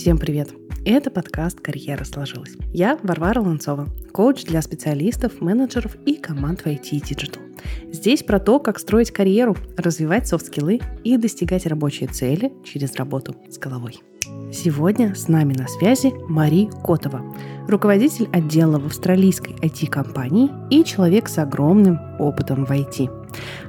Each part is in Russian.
Всем привет! Это подкаст «Карьера сложилась». Я Варвара Ланцова, коуч для специалистов, менеджеров и команд в IT Digital. Здесь про то, как строить карьеру, развивать софт-скиллы и достигать рабочие цели через работу с головой. Сегодня с нами на связи Мари Котова, руководитель отдела в австралийской IT-компании и человек с огромным опытом в IT.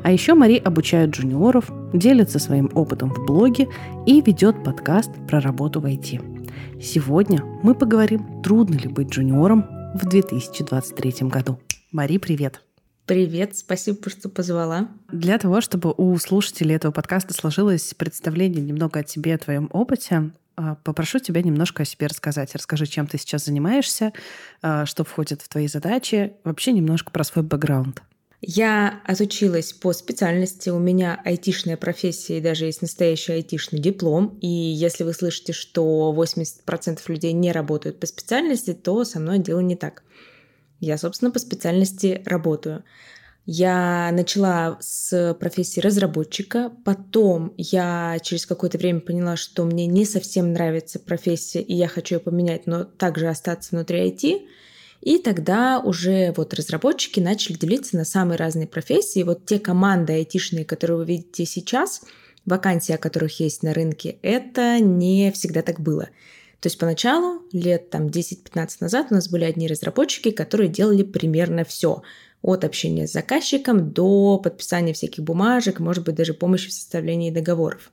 А еще Мари обучает джуниоров, делится своим опытом в блоге и ведет подкаст про работу в IT. Сегодня мы поговорим, трудно ли быть джуниором в 2023 году. Мари, привет! Привет, спасибо, что позвала. Для того, чтобы у слушателей этого подкаста сложилось представление немного о тебе, о твоем опыте, а, попрошу тебя немножко о себе рассказать. Расскажи, чем ты сейчас занимаешься, а, что входит в твои задачи, вообще немножко про свой бэкграунд. Я отучилась по специальности, у меня айтишная профессия и даже есть настоящий айтишный диплом. И если вы слышите, что 80% людей не работают по специальности, то со мной дело не так. Я, собственно, по специальности работаю. Я начала с профессии разработчика, потом я через какое-то время поняла, что мне не совсем нравится профессия, и я хочу ее поменять, но также остаться внутри IT. И тогда уже вот разработчики начали делиться на самые разные профессии. Вот те команды айтишные, которые вы видите сейчас, вакансии, о которых есть на рынке, это не всегда так было. То есть поначалу, лет там 10-15 назад, у нас были одни разработчики, которые делали примерно все от общения с заказчиком до подписания всяких бумажек, может быть, даже помощи в составлении договоров.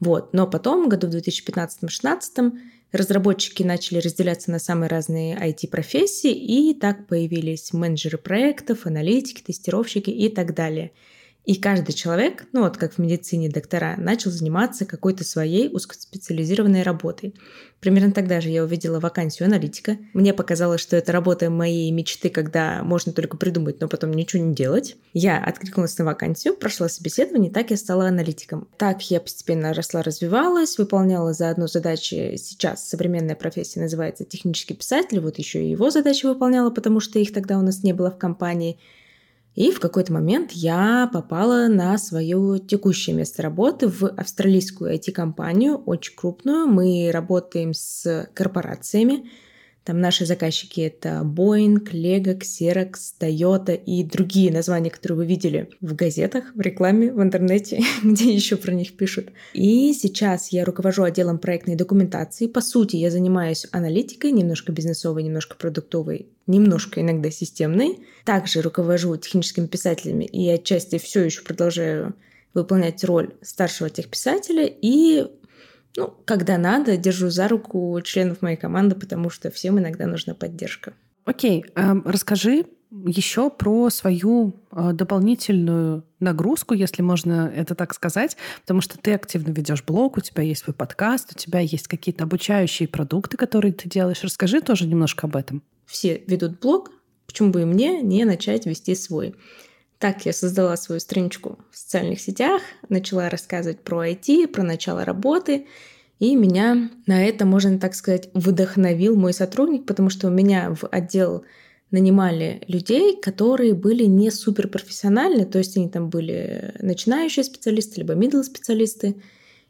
Вот. Но потом, году в 2015-2016, разработчики начали разделяться на самые разные IT-профессии, и так появились менеджеры проектов, аналитики, тестировщики и так далее – и каждый человек, ну вот как в медицине доктора, начал заниматься какой-то своей узкоспециализированной работой. Примерно тогда же я увидела вакансию аналитика. Мне показалось, что это работа моей мечты, когда можно только придумать, но потом ничего не делать. Я откликнулась на вакансию, прошла собеседование, так я стала аналитиком. Так я постепенно росла, развивалась, выполняла заодно задачи. Сейчас современная профессия называется технический писатель, вот еще и его задачи выполняла, потому что их тогда у нас не было в компании. И в какой-то момент я попала на свое текущее место работы в австралийскую IT-компанию, очень крупную. Мы работаем с корпорациями, там наши заказчики — это Boeing, Lego, Xerox, Toyota и другие названия, которые вы видели в газетах, в рекламе, в интернете, где еще про них пишут. И сейчас я руковожу отделом проектной документации. По сути, я занимаюсь аналитикой, немножко бизнесовой, немножко продуктовой, немножко иногда системной. Также руковожу техническими писателями и отчасти все еще продолжаю выполнять роль старшего техписателя и ну, когда надо, держу за руку членов моей команды, потому что всем иногда нужна поддержка. Окей, okay. расскажи еще про свою э, дополнительную нагрузку, если можно это так сказать, потому что ты активно ведешь блог, у тебя есть свой подкаст, у тебя есть какие-то обучающие продукты, которые ты делаешь. Расскажи тоже немножко об этом. Все ведут блог, почему бы и мне не начать вести свой? Так я создала свою страничку в социальных сетях, начала рассказывать про IT, про начало работы, и меня на это, можно так сказать, вдохновил мой сотрудник, потому что у меня в отдел нанимали людей, которые были не суперпрофессиональны, то есть они там были начинающие специалисты, либо middle специалисты,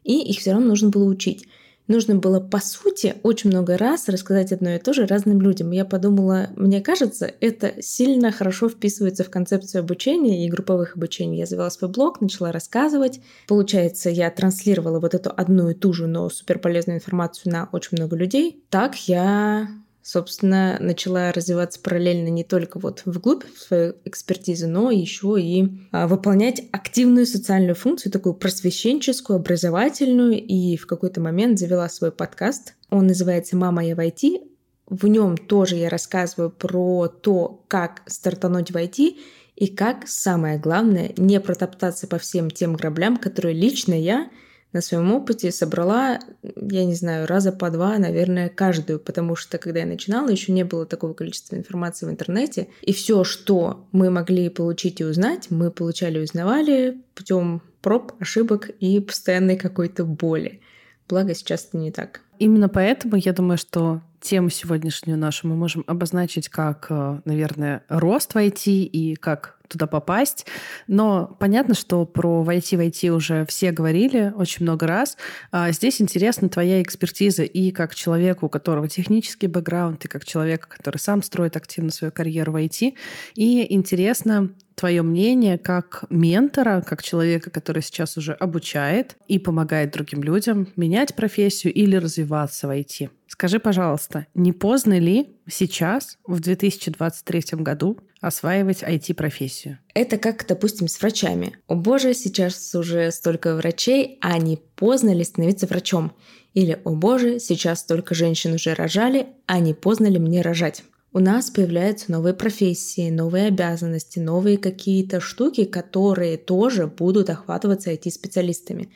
и их все равно нужно было учить нужно было, по сути, очень много раз рассказать одно и то же разным людям. Я подумала, мне кажется, это сильно хорошо вписывается в концепцию обучения и групповых обучений. Я завела свой блог, начала рассказывать. Получается, я транслировала вот эту одну и ту же, но суперполезную информацию на очень много людей. Так я собственно, начала развиваться параллельно не только вот вглубь в свою экспертизу, но еще и а, выполнять активную социальную функцию, такую просвещенческую, образовательную, и в какой-то момент завела свой подкаст. Он называется «Мама, я в IT». В нем тоже я рассказываю про то, как стартануть в IT и как, самое главное, не протоптаться по всем тем граблям, которые лично я на своем опыте собрала, я не знаю, раза по два, наверное, каждую, потому что когда я начинала, еще не было такого количества информации в интернете, и все, что мы могли получить и узнать, мы получали и узнавали путем проб, ошибок и постоянной какой-то боли. Благо сейчас это не так. Именно поэтому я думаю, что тему сегодняшнюю нашу мы можем обозначить как, э, наверное, рост в IT и как туда попасть. Но понятно, что про войти войти уже все говорили очень много раз. А здесь интересна твоя экспертиза и как человека, у которого технический бэкграунд, и как человека, который сам строит активно свою карьеру в IT. И интересно твое мнение как ментора, как человека, который сейчас уже обучает и помогает другим людям менять профессию или развиваться в IT. Скажи, пожалуйста, не поздно ли сейчас, в 2023 году, осваивать IT-профессию? Это как, допустим, с врачами. О боже, сейчас уже столько врачей, а не поздно ли становиться врачом? Или, о боже, сейчас столько женщин уже рожали, а не поздно ли мне рожать? у нас появляются новые профессии, новые обязанности, новые какие-то штуки, которые тоже будут охватываться IT-специалистами.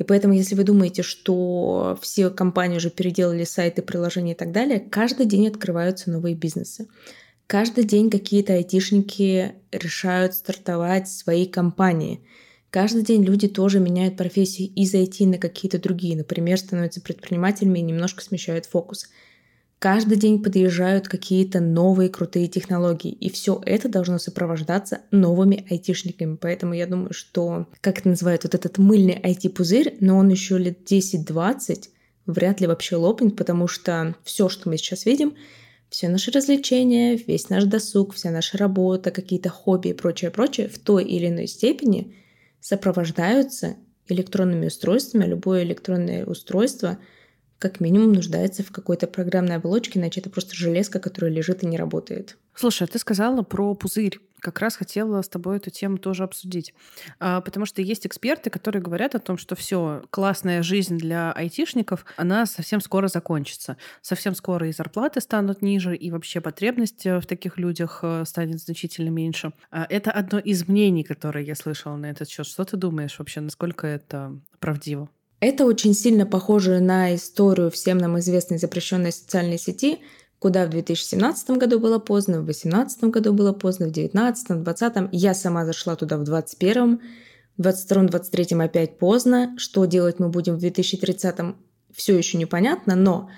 И поэтому, если вы думаете, что все компании уже переделали сайты, приложения и так далее, каждый день открываются новые бизнесы. Каждый день какие-то айтишники решают стартовать свои компании. Каждый день люди тоже меняют профессии из IT на какие-то другие. Например, становятся предпринимателями и немножко смещают фокус. Каждый день подъезжают какие-то новые крутые технологии, и все это должно сопровождаться новыми айтишниками. Поэтому я думаю, что, как это называют, вот этот мыльный IT-пузырь, но он еще лет 10-20 вряд ли вообще лопнет, потому что все, что мы сейчас видим, все наши развлечения, весь наш досуг, вся наша работа, какие-то хобби и прочее, прочее в той или иной степени сопровождаются электронными устройствами. Любое электронное устройство — как минимум нуждается в какой-то программной оболочке, иначе это просто железка, которая лежит и не работает. Слушай, а ты сказала про пузырь. Как раз хотела с тобой эту тему тоже обсудить. А, потому что есть эксперты, которые говорят о том, что все, классная жизнь для айтишников, она совсем скоро закончится. Совсем скоро и зарплаты станут ниже, и вообще потребность в таких людях э, станет значительно меньше. А, это одно из мнений, которые я слышала на этот счет. Что ты думаешь вообще, насколько это правдиво? Это очень сильно похоже на историю всем нам известной запрещенной социальной сети, куда в 2017 году было поздно, в 2018 году было поздно, в 2019, в 2020. Я сама зашла туда в 2021, в 2022, 2023 опять поздно. Что делать мы будем в 2030 все еще непонятно, но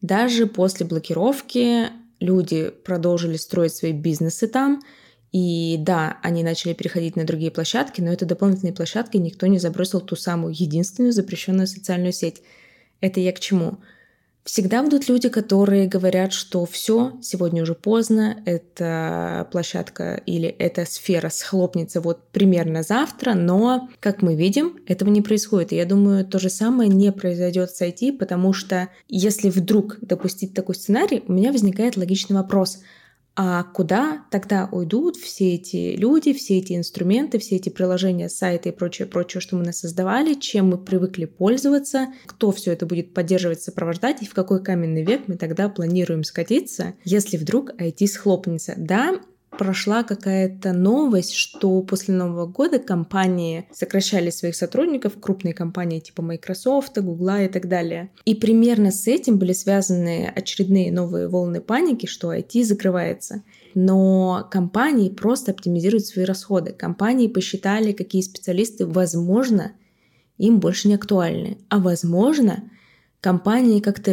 даже после блокировки люди продолжили строить свои бизнесы там – и да, они начали переходить на другие площадки, но это дополнительные площадки, никто не забросил ту самую единственную запрещенную социальную сеть. Это я к чему? Всегда будут люди, которые говорят, что все, сегодня уже поздно, эта площадка или эта сфера схлопнется вот примерно завтра, но, как мы видим, этого не происходит. И я думаю, то же самое не произойдет с IT, потому что если вдруг допустить такой сценарий, у меня возникает логичный вопрос – а куда тогда уйдут все эти люди, все эти инструменты, все эти приложения, сайты и прочее, прочее, что мы нас создавали, чем мы привыкли пользоваться, кто все это будет поддерживать, сопровождать и в какой каменный век мы тогда планируем скатиться, если вдруг IT схлопнется. Да, прошла какая-то новость, что после Нового года компании сокращали своих сотрудников, крупные компании типа Microsoft, Google и так далее. И примерно с этим были связаны очередные новые волны паники, что IT закрывается. Но компании просто оптимизируют свои расходы. Компании посчитали, какие специалисты, возможно, им больше не актуальны. А возможно, компании как-то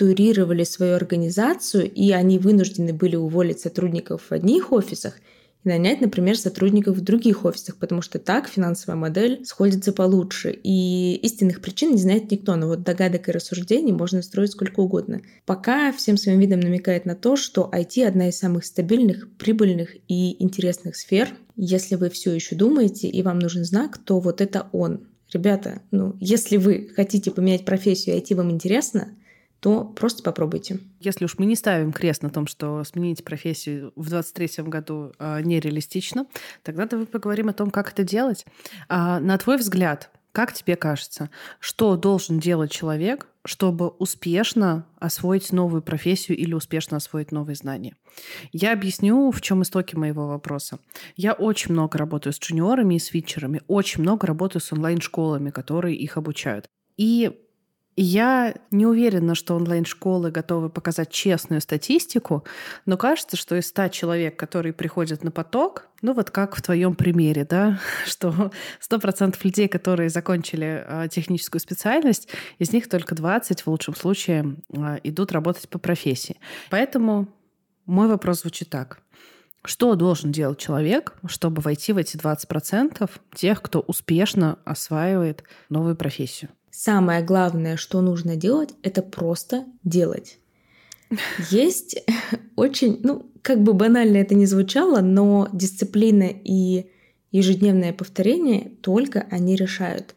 структурировали свою организацию, и они вынуждены были уволить сотрудников в одних офисах и нанять, например, сотрудников в других офисах, потому что так финансовая модель сходится получше. И истинных причин не знает никто, но вот догадок и рассуждений можно строить сколько угодно. Пока всем своим видом намекает на то, что IT одна из самых стабильных, прибыльных и интересных сфер. Если вы все еще думаете и вам нужен знак, то вот это он. Ребята, ну, если вы хотите поменять профессию, IT вам интересно, то просто попробуйте. Если уж мы не ставим крест на том, что сменить профессию в 2023 году э, нереалистично, тогда давай поговорим о том, как это делать. А, на твой взгляд, как тебе кажется, что должен делать человек, чтобы успешно освоить новую профессию или успешно освоить новые знания? Я объясню, в чем истоки моего вопроса. Я очень много работаю с джуниорами и свитчерами, очень много работаю с онлайн-школами, которые их обучают. И я не уверена, что онлайн-школы готовы показать честную статистику, но кажется, что из 100 человек, которые приходят на поток, ну вот как в твоем примере, да, что 100% людей, которые закончили э, техническую специальность, из них только 20 в лучшем случае э, идут работать по профессии. Поэтому мой вопрос звучит так. Что должен делать человек, чтобы войти в эти 20% тех, кто успешно осваивает новую профессию? Самое главное, что нужно делать, это просто делать. Есть очень, ну, как бы банально это ни звучало, но дисциплина и ежедневное повторение только они решают.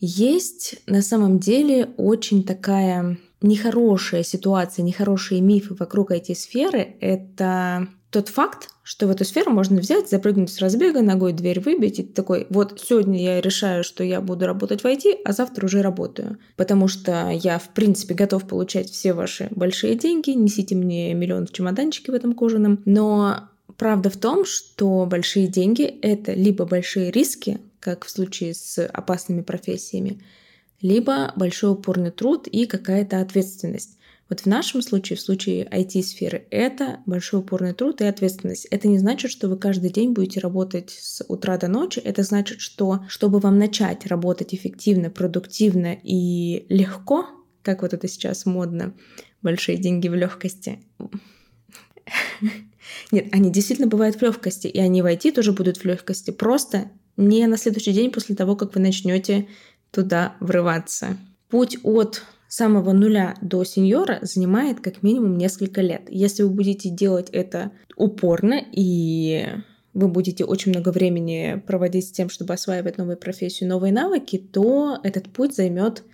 Есть на самом деле очень такая нехорошая ситуация, нехорошие мифы вокруг этой сферы. Это тот факт, что в эту сферу можно взять, запрыгнуть с разбега, ногой дверь выбить, и такой, вот сегодня я решаю, что я буду работать в IT, а завтра уже работаю. Потому что я, в принципе, готов получать все ваши большие деньги, несите мне миллион в чемоданчике в этом кожаном. Но правда в том, что большие деньги — это либо большие риски, как в случае с опасными профессиями, либо большой упорный труд и какая-то ответственность. Вот в нашем случае, в случае IT-сферы, это большой упорный труд и ответственность. Это не значит, что вы каждый день будете работать с утра до ночи. Это значит, что чтобы вам начать работать эффективно, продуктивно и легко, как вот это сейчас модно, большие деньги в легкости. Нет, они действительно бывают в легкости, и они в IT тоже будут в легкости. Просто не на следующий день после того, как вы начнете туда врываться. Путь от самого нуля до сеньора занимает как минимум несколько лет. Если вы будете делать это упорно и вы будете очень много времени проводить с тем, чтобы осваивать новую профессию, новые навыки, то этот путь займет,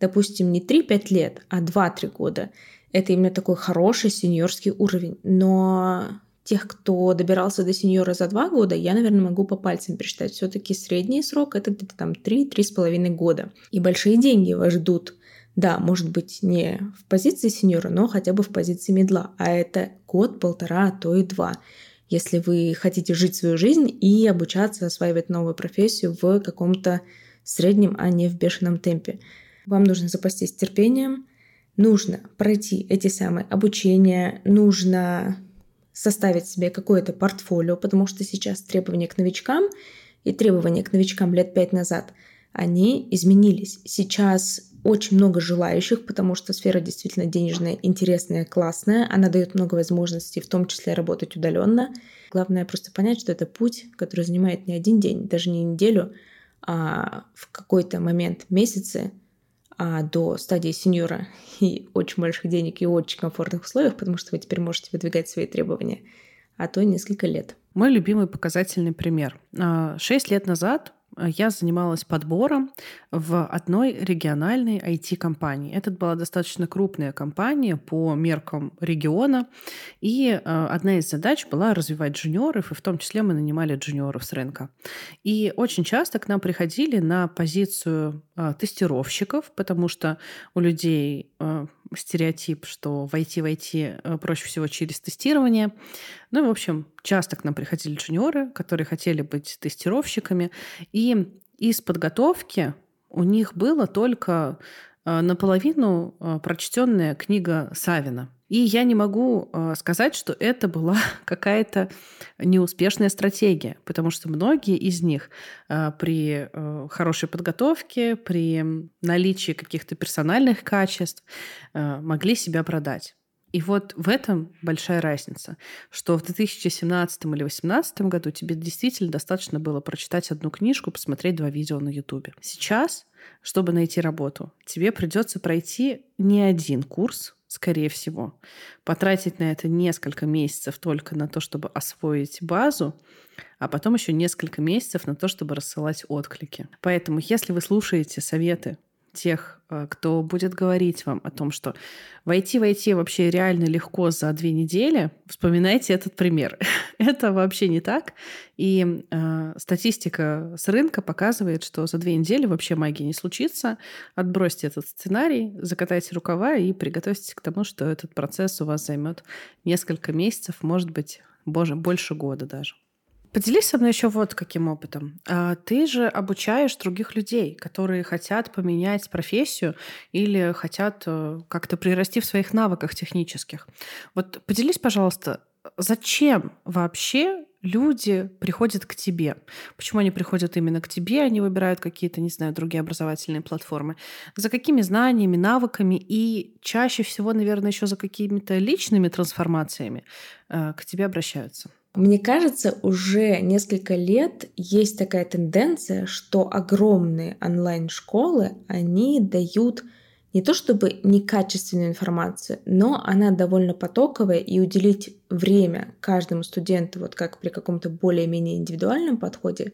допустим, не 3-5 лет, а 2-3 года. Это именно такой хороший сеньорский уровень. Но тех, кто добирался до сеньора за 2 года, я, наверное, могу по пальцам пересчитать. Все-таки средний срок это где-то там 3-3,5 года. И большие деньги вас ждут да, может быть, не в позиции сеньора, но хотя бы в позиции медла. А это год, полтора, а то и два. Если вы хотите жить свою жизнь и обучаться, осваивать новую профессию в каком-то среднем, а не в бешеном темпе. Вам нужно запастись терпением, нужно пройти эти самые обучения, нужно составить себе какое-то портфолио, потому что сейчас требования к новичкам и требования к новичкам лет пять назад, они изменились. Сейчас очень много желающих, потому что сфера действительно денежная, интересная, классная. Она дает много возможностей, в том числе работать удаленно. Главное просто понять, что это путь, который занимает не один день, даже не неделю, а в какой-то момент месяцы а до стадии сеньора и очень больших денег и очень комфортных условиях, потому что вы теперь можете выдвигать свои требования, а то несколько лет. Мой любимый показательный пример. А, шесть лет назад я занималась подбором в одной региональной IT-компании. Это была достаточно крупная компания по меркам региона, и э, одна из задач была развивать джуниоров, и в том числе мы нанимали джуниоров с рынка. И очень часто к нам приходили на позицию э, тестировщиков, потому что у людей стереотип, что войти в IT проще всего через тестирование. Ну и, в общем, часто к нам приходили джуниоры, которые хотели быть тестировщиками. И из подготовки у них было только э, наполовину э, прочтенная книга Савина. И я не могу э, сказать, что это была какая-то неуспешная стратегия, потому что многие из них при хорошей подготовке, при наличии каких-то персональных качеств могли себя продать. И вот в этом большая разница, что в 2017 или 2018 году тебе действительно достаточно было прочитать одну книжку, посмотреть два видео на YouTube. Сейчас, чтобы найти работу, тебе придется пройти не один курс, скорее всего, потратить на это несколько месяцев только на то, чтобы освоить базу, а потом еще несколько месяцев на то, чтобы рассылать отклики. Поэтому, если вы слушаете советы тех, э, кто будет говорить вам о том, что войти войти вообще реально легко за две недели, вспоминайте этот пример. Это вообще не так. И э, статистика с рынка показывает, что за две недели вообще магии не случится. Отбросьте этот сценарий, закатайте рукава и приготовьтесь к тому, что этот процесс у вас займет несколько месяцев, может быть, боже, больше года даже. Поделись со мной еще вот каким опытом. А, ты же обучаешь других людей, которые хотят поменять профессию или хотят э, как-то прирасти в своих навыках технических. Вот поделись, пожалуйста, зачем вообще люди приходят к тебе? Почему они приходят именно к тебе, они выбирают какие-то, не знаю, другие образовательные платформы? За какими знаниями, навыками и чаще всего, наверное, еще за какими-то личными трансформациями э, к тебе обращаются? Мне кажется, уже несколько лет есть такая тенденция, что огромные онлайн-школы, они дают не то чтобы некачественную информацию, но она довольно потоковая, и уделить время каждому студенту, вот как при каком-то более-менее индивидуальном подходе,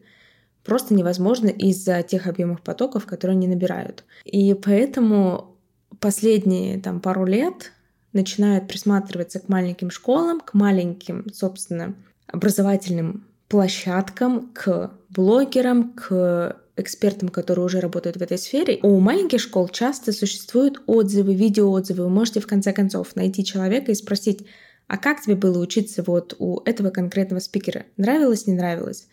просто невозможно из-за тех объемов потоков, которые они набирают. И поэтому последние там, пару лет начинают присматриваться к маленьким школам, к маленьким, собственно, образовательным площадкам, к блогерам, к экспертам, которые уже работают в этой сфере. У маленьких школ часто существуют отзывы, видеоотзывы. Вы можете в конце концов найти человека и спросить, а как тебе было учиться вот у этого конкретного спикера? Нравилось, не нравилось?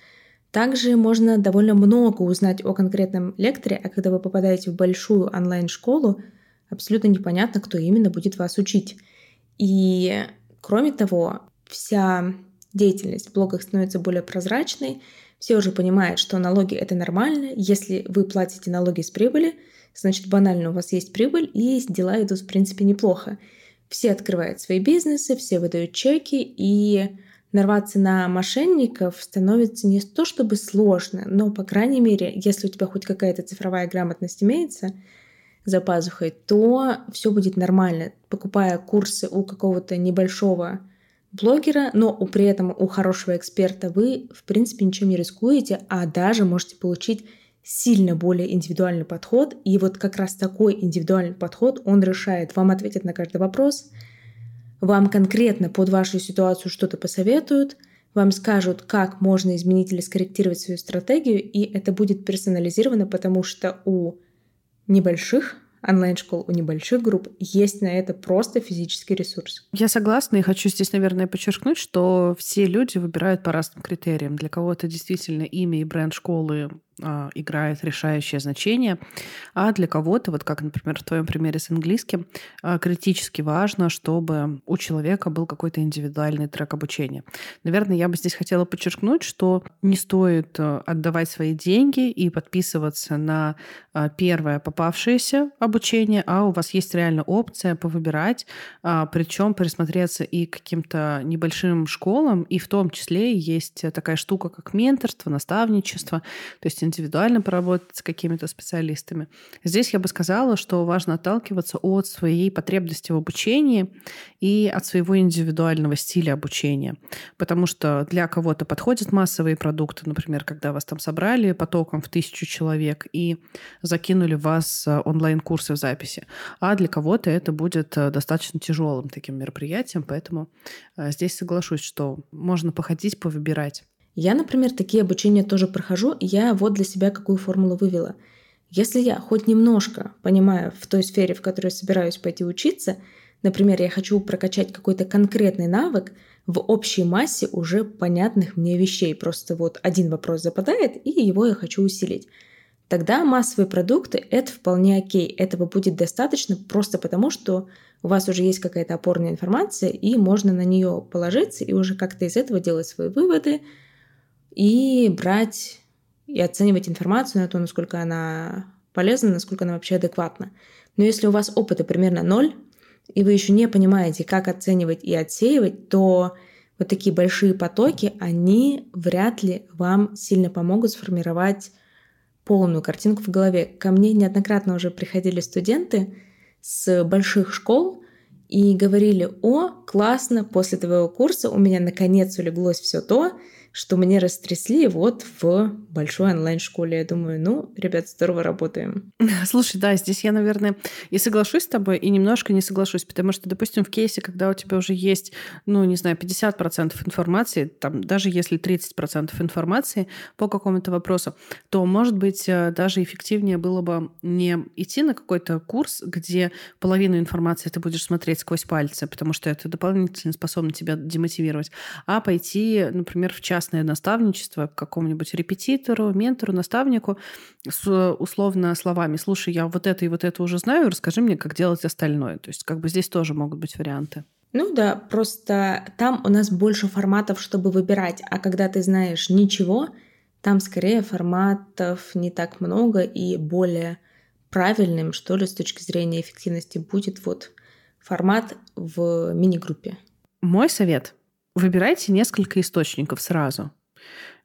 Также можно довольно много узнать о конкретном лекторе, а когда вы попадаете в большую онлайн-школу, абсолютно непонятно, кто именно будет вас учить. И кроме того, вся деятельность в блогах становится более прозрачной, все уже понимают, что налоги это нормально. Если вы платите налоги с прибыли, значит банально у вас есть прибыль, и дела идут в принципе неплохо. Все открывают свои бизнесы, все выдают чеки, и нарваться на мошенников становится не то чтобы сложно, но, по крайней мере, если у тебя хоть какая-то цифровая грамотность имеется за пазухой, то все будет нормально. Покупая курсы у какого-то небольшого блогера, но при этом у хорошего эксперта вы, в принципе, ничем не рискуете, а даже можете получить сильно более индивидуальный подход. И вот как раз такой индивидуальный подход, он решает, вам ответят на каждый вопрос, вам конкретно под вашу ситуацию что-то посоветуют, вам скажут, как можно изменить или скорректировать свою стратегию, и это будет персонализировано, потому что у небольших онлайн-школ у небольших групп есть на это просто физический ресурс. Я согласна и хочу здесь, наверное, подчеркнуть, что все люди выбирают по разным критериям. Для кого-то действительно имя и бренд школы играет решающее значение, а для кого-то, вот как, например, в твоем примере с английским, а, критически важно, чтобы у человека был какой-то индивидуальный трек обучения. Наверное, я бы здесь хотела подчеркнуть, что не стоит а, отдавать свои деньги и подписываться на первое попавшееся обучение, а у вас есть реально опция повыбирать, причем присмотреться и к каким-то небольшим школам, и в том числе есть такая штука, как менторство, наставничество, то есть индивидуально поработать с какими-то специалистами. Здесь я бы сказала, что важно отталкиваться от своей потребности в обучении и от своего индивидуального стиля обучения. Потому что для кого-то подходят массовые продукты, например, когда вас там собрали потоком в тысячу человек и закинули вас э, онлайн-курсы в записи. А для кого-то это будет э, достаточно тяжелым таким мероприятием, поэтому э, здесь соглашусь, что можно походить, повыбирать. Я, например, такие обучения тоже прохожу, и я вот для себя какую формулу вывела. Если я хоть немножко понимаю в той сфере, в которой собираюсь пойти учиться, например, я хочу прокачать какой-то конкретный навык в общей массе уже понятных мне вещей, просто вот один вопрос западает, и его я хочу усилить, тогда массовые продукты — это вполне окей. Этого будет достаточно просто потому, что у вас уже есть какая-то опорная информация, и можно на нее положиться и уже как-то из этого делать свои выводы, и брать и оценивать информацию на то, насколько она полезна, насколько она вообще адекватна. Но если у вас опыта примерно ноль, и вы еще не понимаете, как оценивать и отсеивать, то вот такие большие потоки, они вряд ли вам сильно помогут сформировать полную картинку в голове. Ко мне неоднократно уже приходили студенты с больших школ и говорили, о, классно, после твоего курса у меня наконец улеглось все то, что мне растрясли вот в большой онлайн-школе. Я думаю, ну, ребят, здорово работаем. Слушай, да, здесь я, наверное, и соглашусь с тобой, и немножко не соглашусь, потому что, допустим, в кейсе, когда у тебя уже есть, ну, не знаю, 50% информации, там, даже если 30% информации по какому-то вопросу, то, может быть, э, даже эффективнее было бы не идти на какой-то курс, где половину информации ты будешь смотреть сквозь пальцы, потому что это дополнительно способно тебя демотивировать, а пойти, например, в час частное наставничество к какому-нибудь репетитору, ментору, наставнику с условно словами «Слушай, я вот это и вот это уже знаю, расскажи мне, как делать остальное». То есть как бы здесь тоже могут быть варианты. Ну да, просто там у нас больше форматов, чтобы выбирать, а когда ты знаешь ничего, там скорее форматов не так много и более правильным, что ли, с точки зрения эффективности будет вот формат в мини-группе. Мой совет выбирайте несколько источников сразу.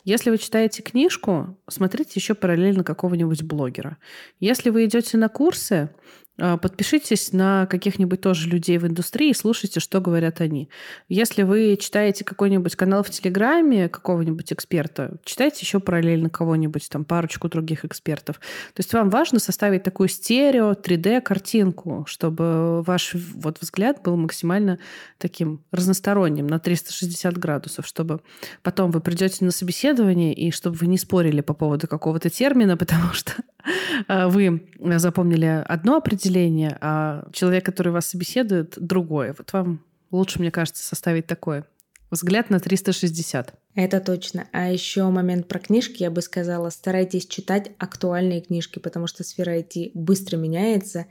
Если вы читаете книжку, смотрите еще параллельно какого-нибудь блогера. Если вы идете на курсы, подпишитесь на каких-нибудь тоже людей в индустрии и слушайте, что говорят они. Если вы читаете какой-нибудь канал в Телеграме какого-нибудь эксперта, читайте еще параллельно кого-нибудь, там, парочку других экспертов. То есть вам важно составить такую стерео, 3D-картинку, чтобы ваш вот взгляд был максимально таким разносторонним, на 360 градусов, чтобы потом вы придете на собеседование и чтобы вы не спорили по поводу какого-то термина, потому что а, вы запомнили одно определение, а человек, который вас собеседует, другое. Вот вам лучше, мне кажется, составить такой взгляд на 360. Это точно. А еще момент про книжки, я бы сказала, старайтесь читать актуальные книжки, потому что сфера IT быстро меняется.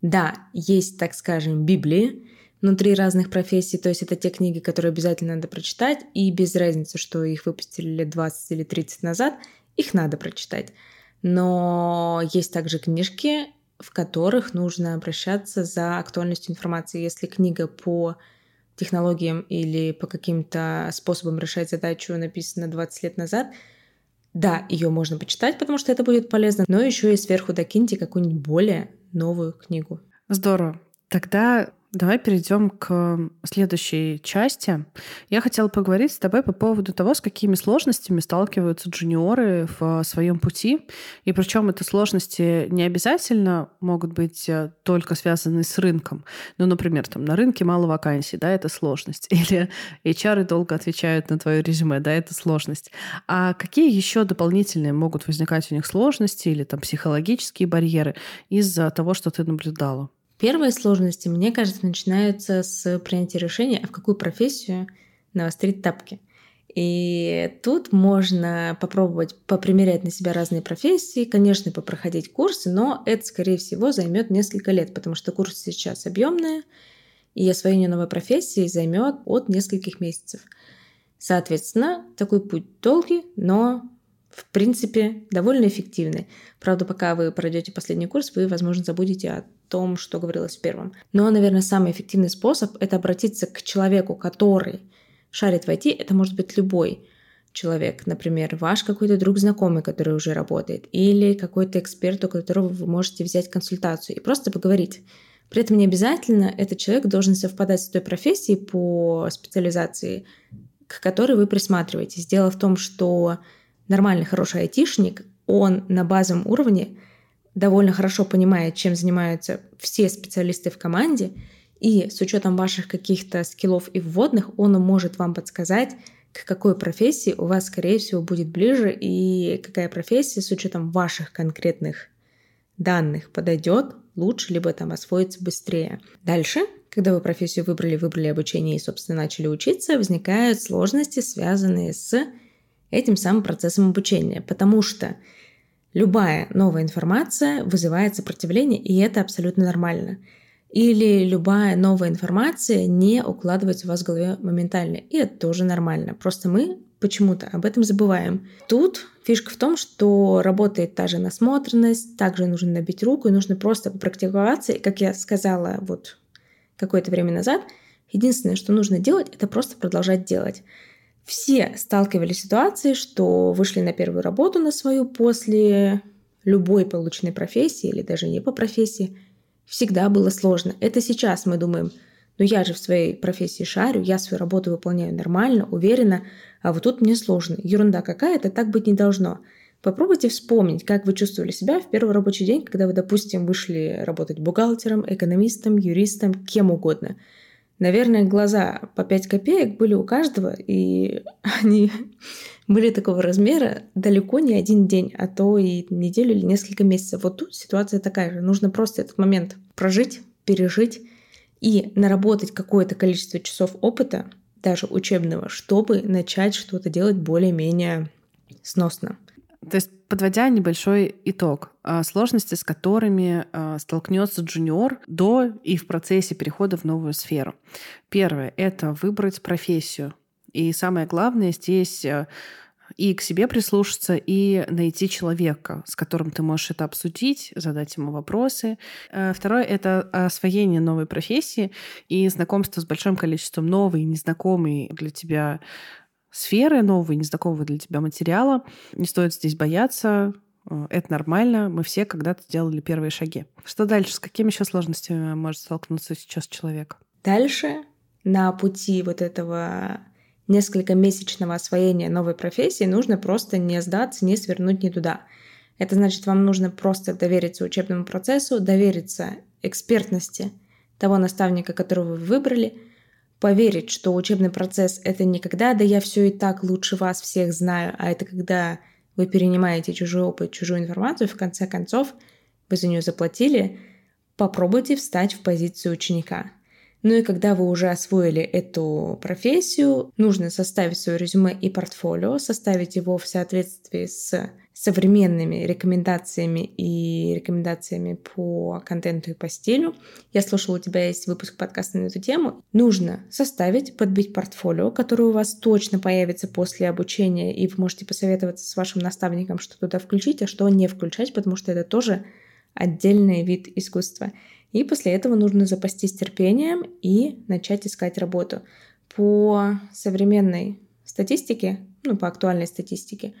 Да, есть, так скажем, Библии внутри разных профессий, то есть это те книги, которые обязательно надо прочитать, и без разницы, что их выпустили лет 20 или 30 назад, их надо прочитать. Но есть также книжки, в которых нужно обращаться за актуальностью информации. Если книга по технологиям или по каким-то способам решать задачу написана 20 лет назад, да, ее можно почитать, потому что это будет полезно, но еще и сверху докиньте какую-нибудь более новую книгу. Здорово. Тогда Давай перейдем к следующей части. Я хотела поговорить с тобой по поводу того, с какими сложностями сталкиваются джуниоры в своем пути. И причем это сложности не обязательно могут быть э, только связаны с рынком. Ну, например, там на рынке мало вакансий, да, это сложность. Или HR долго отвечают на твое резюме, да, это сложность. А какие еще дополнительные могут возникать у них сложности или там психологические барьеры из-за того, что ты наблюдала? Первые сложности, мне кажется, начинаются с принятия решения, а в какую профессию навострить тапки. И тут можно попробовать попримерять на себя разные профессии, конечно, попроходить курсы, но это, скорее всего, займет несколько лет, потому что курсы сейчас объемные, и освоение новой профессии займет от нескольких месяцев. Соответственно, такой путь долгий, но в принципе, довольно эффективны. Правда, пока вы пройдете последний курс, вы, возможно, забудете о том, что говорилось в первом. Но, наверное, самый эффективный способ – это обратиться к человеку, который шарит в IT. Это может быть любой человек, например, ваш какой-то друг знакомый, который уже работает, или какой-то эксперт, у которого вы можете взять консультацию и просто поговорить. При этом не обязательно этот человек должен совпадать с той профессией по специализации, к которой вы присматриваетесь. Дело в том, что нормальный, хороший айтишник, он на базовом уровне довольно хорошо понимает, чем занимаются все специалисты в команде, и с учетом ваших каких-то скиллов и вводных, он может вам подсказать, к какой профессии у вас, скорее всего, будет ближе, и какая профессия с учетом ваших конкретных данных подойдет лучше, либо там освоится быстрее. Дальше, когда вы профессию выбрали, выбрали обучение и, собственно, начали учиться, возникают сложности, связанные с этим самым процессом обучения, потому что любая новая информация вызывает сопротивление, и это абсолютно нормально. Или любая новая информация не укладывается у вас в голове моментально, и это тоже нормально. Просто мы почему-то об этом забываем. Тут фишка в том, что работает та же насмотренность, также нужно набить руку, и нужно просто попрактиковаться. И, как я сказала вот какое-то время назад, единственное, что нужно делать, это просто продолжать делать. Все сталкивались с ситуацией, что вышли на первую работу на свою после любой полученной профессии или даже не по профессии. Всегда было сложно. Это сейчас мы думаем, ну я же в своей профессии шарю, я свою работу выполняю нормально, уверенно, а вот тут мне сложно. Ерунда какая-то, так быть не должно. Попробуйте вспомнить, как вы чувствовали себя в первый рабочий день, когда вы, допустим, вышли работать бухгалтером, экономистом, юристом, кем угодно – Наверное, глаза по 5 копеек были у каждого, и они были такого размера далеко не один день, а то и неделю или несколько месяцев. Вот тут ситуация такая же. Нужно просто этот момент прожить, пережить и наработать какое-то количество часов опыта, даже учебного, чтобы начать что-то делать более-менее сносно. То есть, подводя небольшой итог, а, сложности, с которыми а, столкнется джуниор до и в процессе перехода в новую сферу. Первое — это выбрать профессию. И самое главное здесь а, и к себе прислушаться, и найти человека, с которым ты можешь это обсудить, задать ему вопросы. Второе — это освоение новой профессии и знакомство с большим количеством новой, незнакомой для тебя сферы, нового, незнакомого для тебя материала. Не стоит здесь бояться, э, это нормально, мы все когда-то делали первые шаги. Что дальше? С какими еще сложностями может столкнуться сейчас человек? Дальше на пути вот этого несколько месячного освоения новой профессии нужно просто не сдаться, не свернуть не туда. Это значит, вам нужно просто довериться учебному процессу, довериться экспертности того наставника, которого вы выбрали, поверить, что учебный процесс — это не когда «да я все и так лучше вас всех знаю», а это когда вы перенимаете чужой опыт, чужую информацию, в конце концов вы за нее заплатили, попробуйте встать в позицию ученика. Ну и когда вы уже освоили эту профессию, нужно составить свое резюме и портфолио, составить его в соответствии с современными рекомендациями и рекомендациями по контенту и по стилю. Я слушала, у тебя есть выпуск подкаста на эту тему. Нужно составить, подбить портфолио, которое у вас точно появится после обучения, и вы можете посоветоваться с вашим наставником, что туда включить, а что не включать, потому что это тоже отдельный вид искусства. И после этого нужно запастись терпением и начать искать работу. По современной статистике, ну, по актуальной статистике,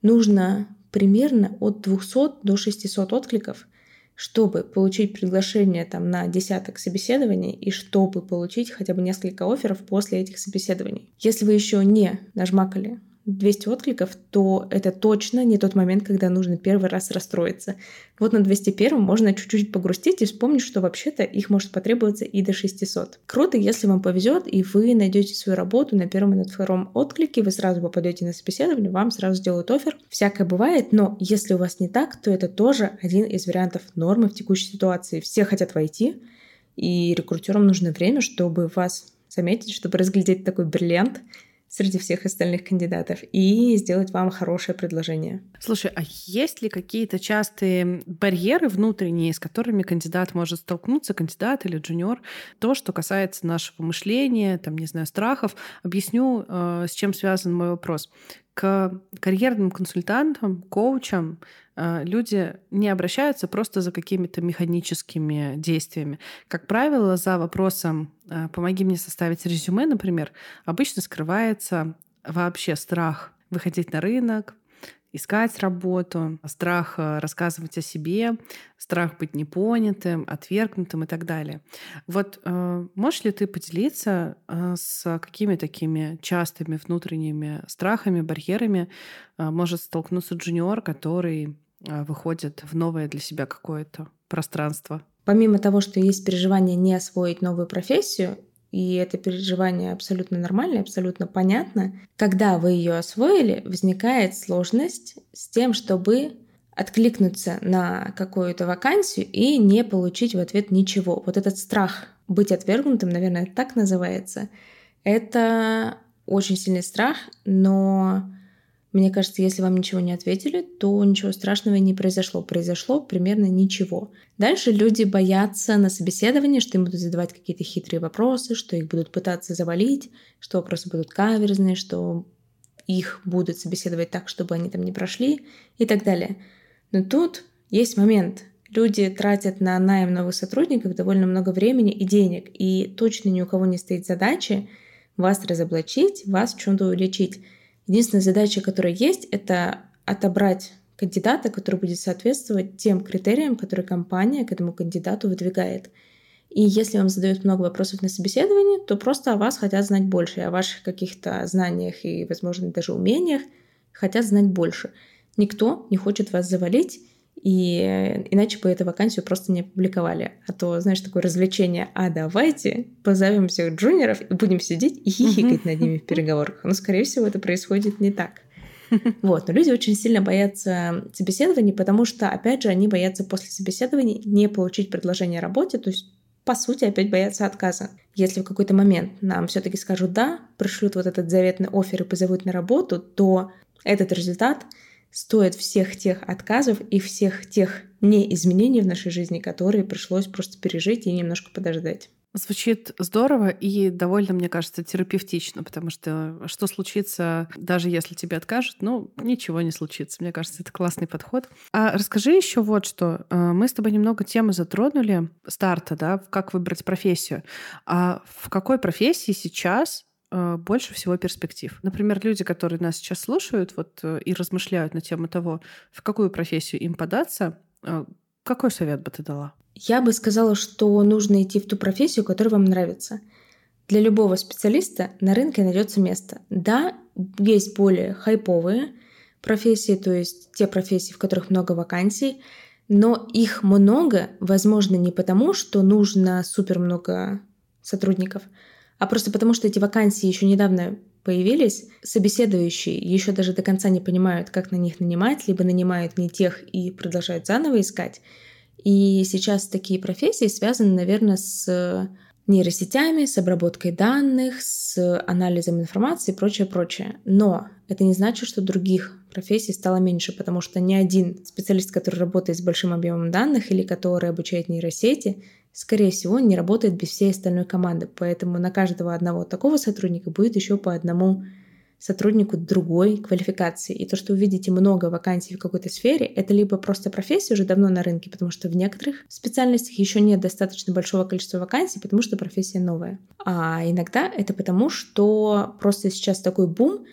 нужно примерно от 200 до 600 откликов, чтобы получить приглашение там, на десяток собеседований и чтобы получить хотя бы несколько офферов после этих собеседований. Если вы еще не нажмакали 200 откликов, то это точно не тот момент, когда нужно первый раз расстроиться. Вот на 201 можно чуть-чуть погрустить и вспомнить, что вообще-то их может потребоваться и до 600. Круто, если вам повезет, и вы найдете свою работу на первом и на втором отклике, вы сразу попадете на собеседование, вам сразу сделают офер. Всякое бывает, но если у вас не так, то это тоже один из вариантов нормы в текущей ситуации. Все хотят войти, и рекрутерам нужно время, чтобы вас заметить, чтобы разглядеть такой бриллиант, среди всех остальных кандидатов и сделать вам хорошее предложение. Слушай, а есть ли какие-то частые барьеры внутренние, с которыми кандидат может столкнуться, кандидат или джуниор? То, что касается нашего мышления, там, не знаю, страхов. Объясню, э, с чем связан мой вопрос к карьерным консультантам, коучам люди не обращаются просто за какими-то механическими действиями. Как правило, за вопросом э, «помоги мне составить резюме», например, обычно скрывается вообще страх выходить на рынок, искать работу, страх э, рассказывать о себе, страх быть непонятым, отвергнутым и так далее. Вот э, можешь ли ты поделиться э, с какими такими частыми внутренними страхами, барьерами э, может столкнуться джуниор, который выходит в новое для себя какое-то пространство? Помимо того, что есть переживание не освоить новую профессию, и это переживание абсолютно нормально, абсолютно понятно. Когда вы ее освоили, возникает сложность с тем, чтобы откликнуться на какую-то вакансию и не получить в ответ ничего. Вот этот страх быть отвергнутым, наверное, так называется, это очень сильный страх, но мне кажется, если вам ничего не ответили, то ничего страшного не произошло. Произошло примерно ничего. Дальше люди боятся на собеседовании, что им будут задавать какие-то хитрые вопросы, что их будут пытаться завалить, что вопросы будут каверзные, что их будут собеседовать так, чтобы они там не прошли и так далее. Но тут есть момент. Люди тратят на найм новых сотрудников довольно много времени и денег, и точно ни у кого не стоит задачи вас разоблачить, вас в чем-то уличить. Единственная задача, которая есть, это отобрать кандидата, который будет соответствовать тем критериям, которые компания к этому кандидату выдвигает. И если вам задают много вопросов на собеседовании, то просто о вас хотят знать больше, о ваших каких-то знаниях и, возможно, даже умениях хотят знать больше. Никто не хочет вас завалить, и иначе бы эту вакансию просто не опубликовали. А то, знаешь, такое развлечение, а давайте позовем всех джуниоров и будем сидеть и хихикать над ними в переговорах. Но, скорее всего, это происходит не так. Вот, но люди очень сильно боятся собеседований, потому что, опять же, они боятся после собеседований не получить предложение о работе, то есть по сути, опять боятся отказа. Если в какой-то момент нам все-таки скажут «да», пришлют вот этот заветный офер и позовут на работу, то этот результат стоит всех тех отказов и всех тех неизменений в нашей жизни, которые пришлось просто пережить и немножко подождать. Звучит здорово и довольно, мне кажется, терапевтично, потому что что случится, даже если тебе откажут, ну, ничего не случится. Мне кажется, это классный подход. А расскажи еще вот что. Э, мы с тобой немного темы затронули старта, да, как выбрать профессию. А в какой профессии сейчас больше всего перспектив. Например, люди, которые нас сейчас слушают вот, э, и размышляют на тему того, в какую профессию им податься, какой совет бы ты дала? Я бы сказала, что нужно идти в ту профессию, которая вам нравится. Для любого специалиста на рынке найдется место. Да, есть более хайповые профессии, то есть те профессии, в которых много вакансий, но их много, возможно, не потому, что нужно супер много сотрудников, а просто потому, что эти вакансии еще недавно появились, собеседующие еще даже до конца не понимают, как на них нанимать, либо нанимают не тех и продолжают заново искать. И сейчас такие профессии связаны, наверное, с нейросетями, с обработкой данных, с анализом информации и прочее, прочее. Но это не значит, что других профессий стало меньше, потому что ни один специалист, который работает с большим объемом данных или который обучает нейросети, скорее всего, не работает без всей остальной команды. Поэтому на каждого одного такого сотрудника будет еще по одному сотруднику другой квалификации. И то, что вы видите много вакансий в какой-то сфере, это либо просто профессия уже давно на рынке, потому что в некоторых специальностях еще нет достаточно большого количества вакансий, потому что профессия новая. А иногда это потому, что просто сейчас такой бум,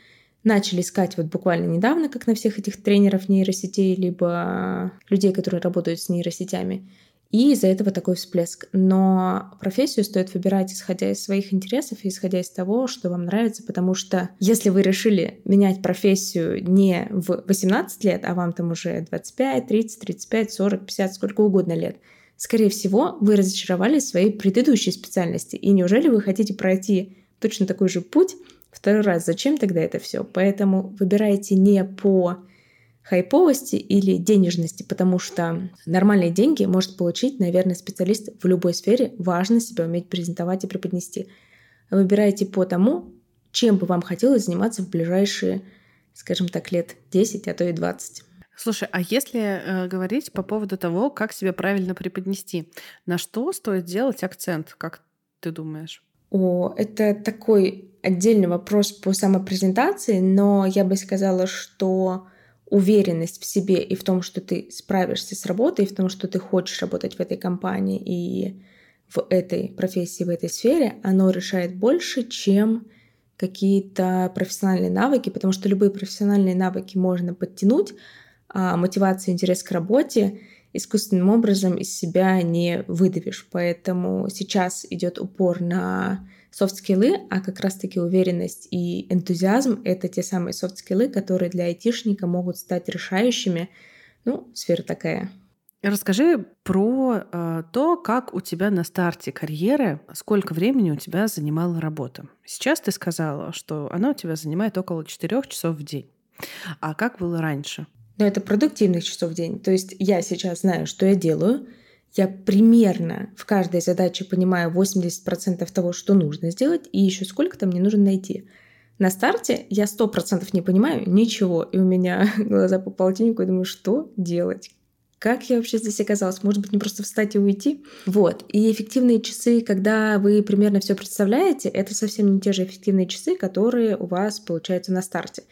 начали искать вот буквально недавно, как на всех этих тренеров нейросетей, либо людей, которые работают с нейросетями. И из-за этого такой всплеск. Но профессию стоит выбирать, исходя из своих интересов и исходя из того, что вам нравится, потому что если вы решили менять профессию не в 18 лет, а вам там уже 25, 30, 35, 40, 50, сколько угодно лет, скорее всего, вы разочаровались в своей предыдущей специальности. И неужели вы хотите пройти точно такой же путь второй раз? Зачем тогда это все? Поэтому выбирайте не по хайповости или денежности, потому что нормальные деньги может получить, наверное, специалист в любой сфере. Важно себя уметь презентовать и преподнести. Выбирайте по тому, чем бы вам хотелось заниматься в ближайшие, скажем так, лет 10, а то и 20. Слушай, а если э, говорить по поводу того, как себя правильно преподнести, на что стоит делать акцент, как ты думаешь? О, это такой отдельный вопрос по самопрезентации, но я бы сказала, что уверенность в себе и в том, что ты справишься с работой, и в том, что ты хочешь работать в этой компании и в этой профессии, в этой сфере, оно решает больше, чем какие-то профессиональные навыки, потому что любые профессиональные навыки можно подтянуть, а мотивацию, интерес к работе искусственным образом из себя не выдавишь. Поэтому сейчас идет упор на софт-скиллы, а как раз-таки уверенность и энтузиазм — это те самые софт-скиллы, которые для айтишника могут стать решающими. Ну, сфера такая. Расскажи про э, то, как у тебя на старте карьеры, сколько времени у тебя занимала работа. Сейчас ты сказала, что она у тебя занимает около 4 часов в день. А как было раньше? Ну, это продуктивных часов в день. То есть я сейчас знаю, что я делаю, я примерно в каждой задаче понимаю 80% того, что нужно сделать, и еще сколько-то мне нужно найти. На старте я 100% не понимаю ничего, и у меня глаза по полтиннику, и думаю, что делать? Как я вообще здесь оказалась? Может быть, не просто встать и уйти? Вот. И эффективные часы, когда вы примерно все представляете, это совсем не те же эффективные часы, которые у вас получаются на старте.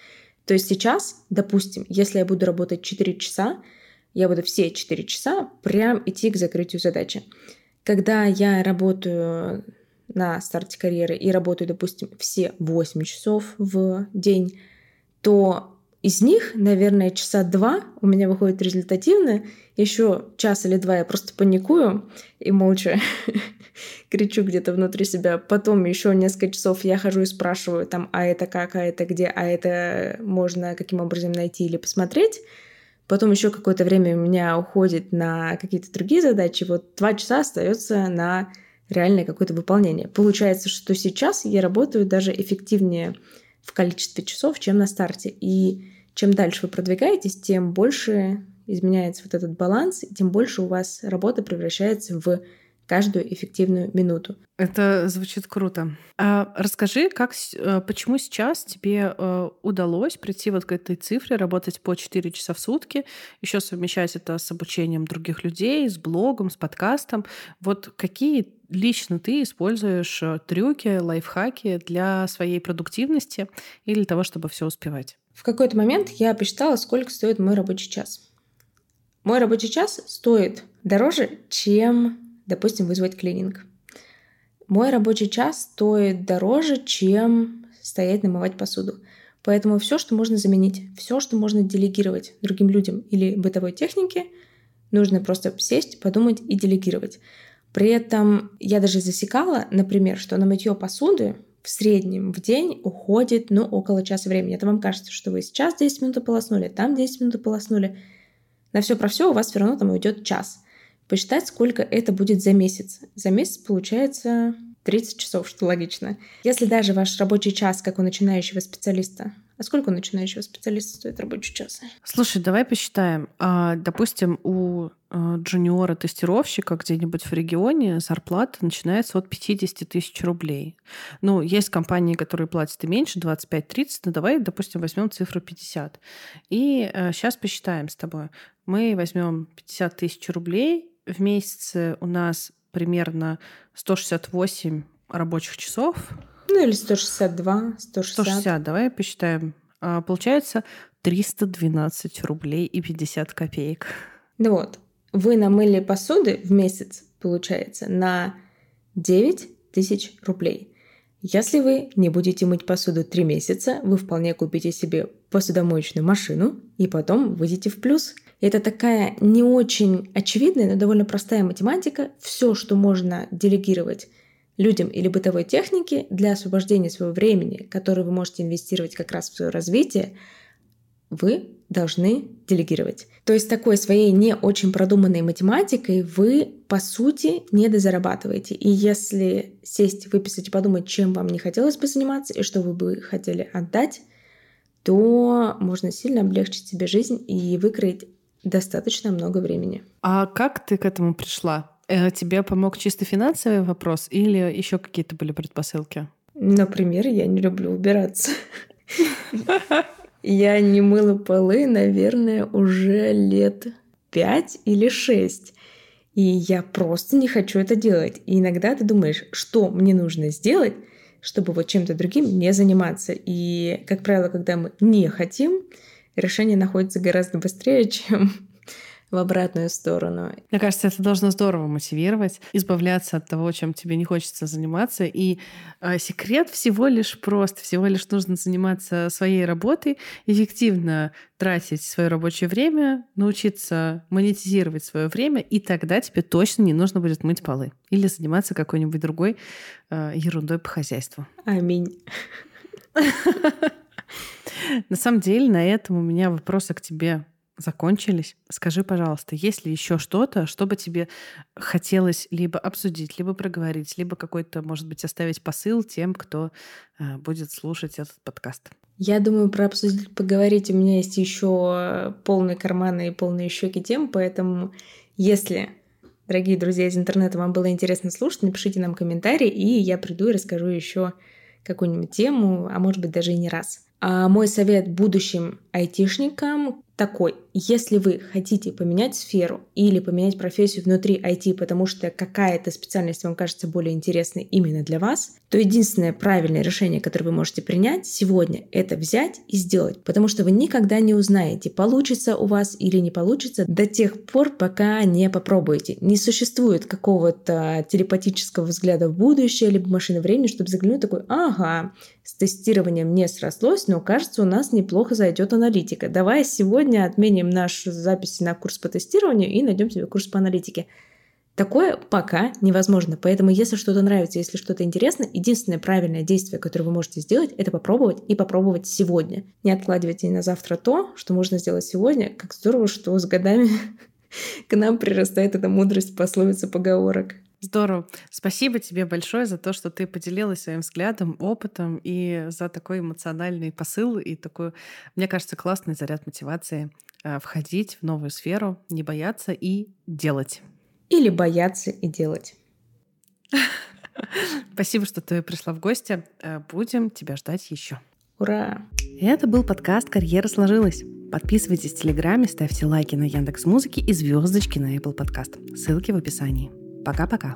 То есть сейчас, допустим, если я буду работать 4 часа, я буду все 4 часа прям идти к закрытию задачи. Когда я работаю на старте карьеры и работаю, допустим, все 8 часов в день, то из них, наверное, часа два у меня выходит результативно. Еще час или два я просто паникую и молча кричу где-то внутри себя. Потом еще несколько часов я хожу и спрашиваю там, а это как, а это где, а это можно каким образом найти или посмотреть. Потом еще какое-то время у меня уходит на какие-то другие задачи. Вот два часа остается на реальное какое-то выполнение. Получается, что сейчас я работаю даже эффективнее в количестве часов, чем на старте. И чем дальше вы продвигаетесь, тем больше изменяется вот этот баланс, и тем больше у вас работа превращается в каждую эффективную минуту. Это звучит круто. А расскажи, как, э, почему сейчас тебе э, удалось прийти вот к этой цифре, работать по 4 часа в сутки, еще совмещать это с обучением других людей, с блогом, с подкастом. Вот какие лично ты используешь э, трюки, лайфхаки для своей продуктивности или для того, чтобы все успевать? В какой-то момент я посчитала, сколько стоит мой рабочий час. Мой рабочий час стоит дороже, чем, допустим, вызвать клининг. Мой рабочий час стоит дороже, чем стоять намывать посуду. Поэтому все, что можно заменить, все, что можно делегировать другим людям или бытовой технике, нужно просто сесть, подумать и делегировать. При этом я даже засекала, например, что на мытье посуды в среднем в день уходит ну, около часа времени. Это вам кажется, что вы сейчас 10 минут ополоснули, там 10 минут ополоснули. На все про все у вас все равно там уйдет час. Посчитать, сколько это будет за месяц. За месяц получается 30 часов, что логично. Если даже ваш рабочий час, как у начинающего специалиста, а сколько у начинающего специалиста стоит рабочий час? Слушай, давай посчитаем. А, допустим, у а, джуниора-тестировщика где-нибудь в регионе зарплата начинается от 50 тысяч рублей. Ну, есть компании, которые платят и меньше, 25-30, но давай, допустим, возьмем цифру 50. И сейчас посчитаем с тобой. Мы возьмем 50 тысяч рублей, в месяц у нас примерно 168 рабочих часов, ну или 162, 160. 160, давай посчитаем. А, получается 312 рублей и 50 копеек. Ну вот, вы намыли посуды в месяц, получается, на 9 тысяч рублей. Если вы не будете мыть посуду 3 месяца, вы вполне купите себе посудомоечную машину и потом выйдете в плюс. Это такая не очень очевидная, но довольно простая математика. Все, что можно делегировать людям или бытовой технике для освобождения своего времени, которое вы можете инвестировать как раз в свое развитие, вы должны делегировать. То есть такой своей не очень продуманной математикой вы, по сути, не дозарабатываете. И если сесть, выписать и подумать, чем вам не хотелось бы заниматься и что вы бы хотели отдать, то можно сильно облегчить себе жизнь и выкроить достаточно много времени. А как ты к этому пришла? Э, тебе помог чисто финансовый вопрос или еще какие-то были предпосылки? Например, я не люблю убираться. Я не мыла полы, наверное, уже лет пять или шесть. И я просто не хочу это делать. И иногда ты думаешь, что мне нужно сделать, чтобы вот чем-то другим не заниматься. И, как правило, когда мы не хотим, решение находится гораздо быстрее, чем в обратную сторону. Мне кажется, это должно здорово мотивировать, избавляться от того, чем тебе не хочется заниматься. И э, секрет всего лишь прост. Всего лишь нужно заниматься своей работой, эффективно тратить свое рабочее время, научиться монетизировать свое время, и тогда тебе точно не нужно будет мыть полы или заниматься какой-нибудь другой э, ерундой по хозяйству. Аминь. На самом деле, на этом у меня вопросы к тебе закончились. Скажи, пожалуйста, есть ли еще что-то, что бы тебе хотелось либо обсудить, либо проговорить, либо какой-то, может быть, оставить посыл тем, кто э, будет слушать этот подкаст? Я думаю, про обсудить, поговорить у меня есть еще полные карманы и полные щеки тем, поэтому если Дорогие друзья из интернета, вам было интересно слушать, напишите нам комментарий, и я приду и расскажу еще какую-нибудь тему, а может быть даже и не раз. А мой совет будущим айтишникам такой. Если вы хотите поменять сферу или поменять профессию внутри IT, потому что какая-то специальность вам кажется более интересной именно для вас, то единственное правильное решение, которое вы можете принять сегодня, это взять и сделать. Потому что вы никогда не узнаете, получится у вас или не получится до тех пор, пока не попробуете. Не существует какого-то телепатического взгляда в будущее, либо машины времени, чтобы заглянуть такой, ага, с тестированием не срослось, но кажется, у нас неплохо зайдет аналитика. Давай сегодня отменим нашу запись на курс по тестированию и найдем себе курс по аналитике. Такое пока невозможно. Поэтому, если что-то нравится, если что-то интересно, единственное правильное действие, которое вы можете сделать, это попробовать и попробовать сегодня. Не откладывайте на завтра то, что можно сделать сегодня. Как здорово, что с годами к нам прирастает эта мудрость пословица поговорок. Здорово. Спасибо тебе большое за то, что ты поделилась своим взглядом, опытом и за такой эмоциональный посыл и такой, мне кажется, классный заряд мотивации э, входить в новую сферу, не бояться и делать. Или бояться и делать. Спасибо, что ты пришла в гости. Э, будем тебя ждать еще. Ура! Это был подкаст «Карьера сложилась». Подписывайтесь в Телеграме, ставьте лайки на Яндекс Музыке и звездочки на Apple Podcast. Ссылки в описании. Пока-пока.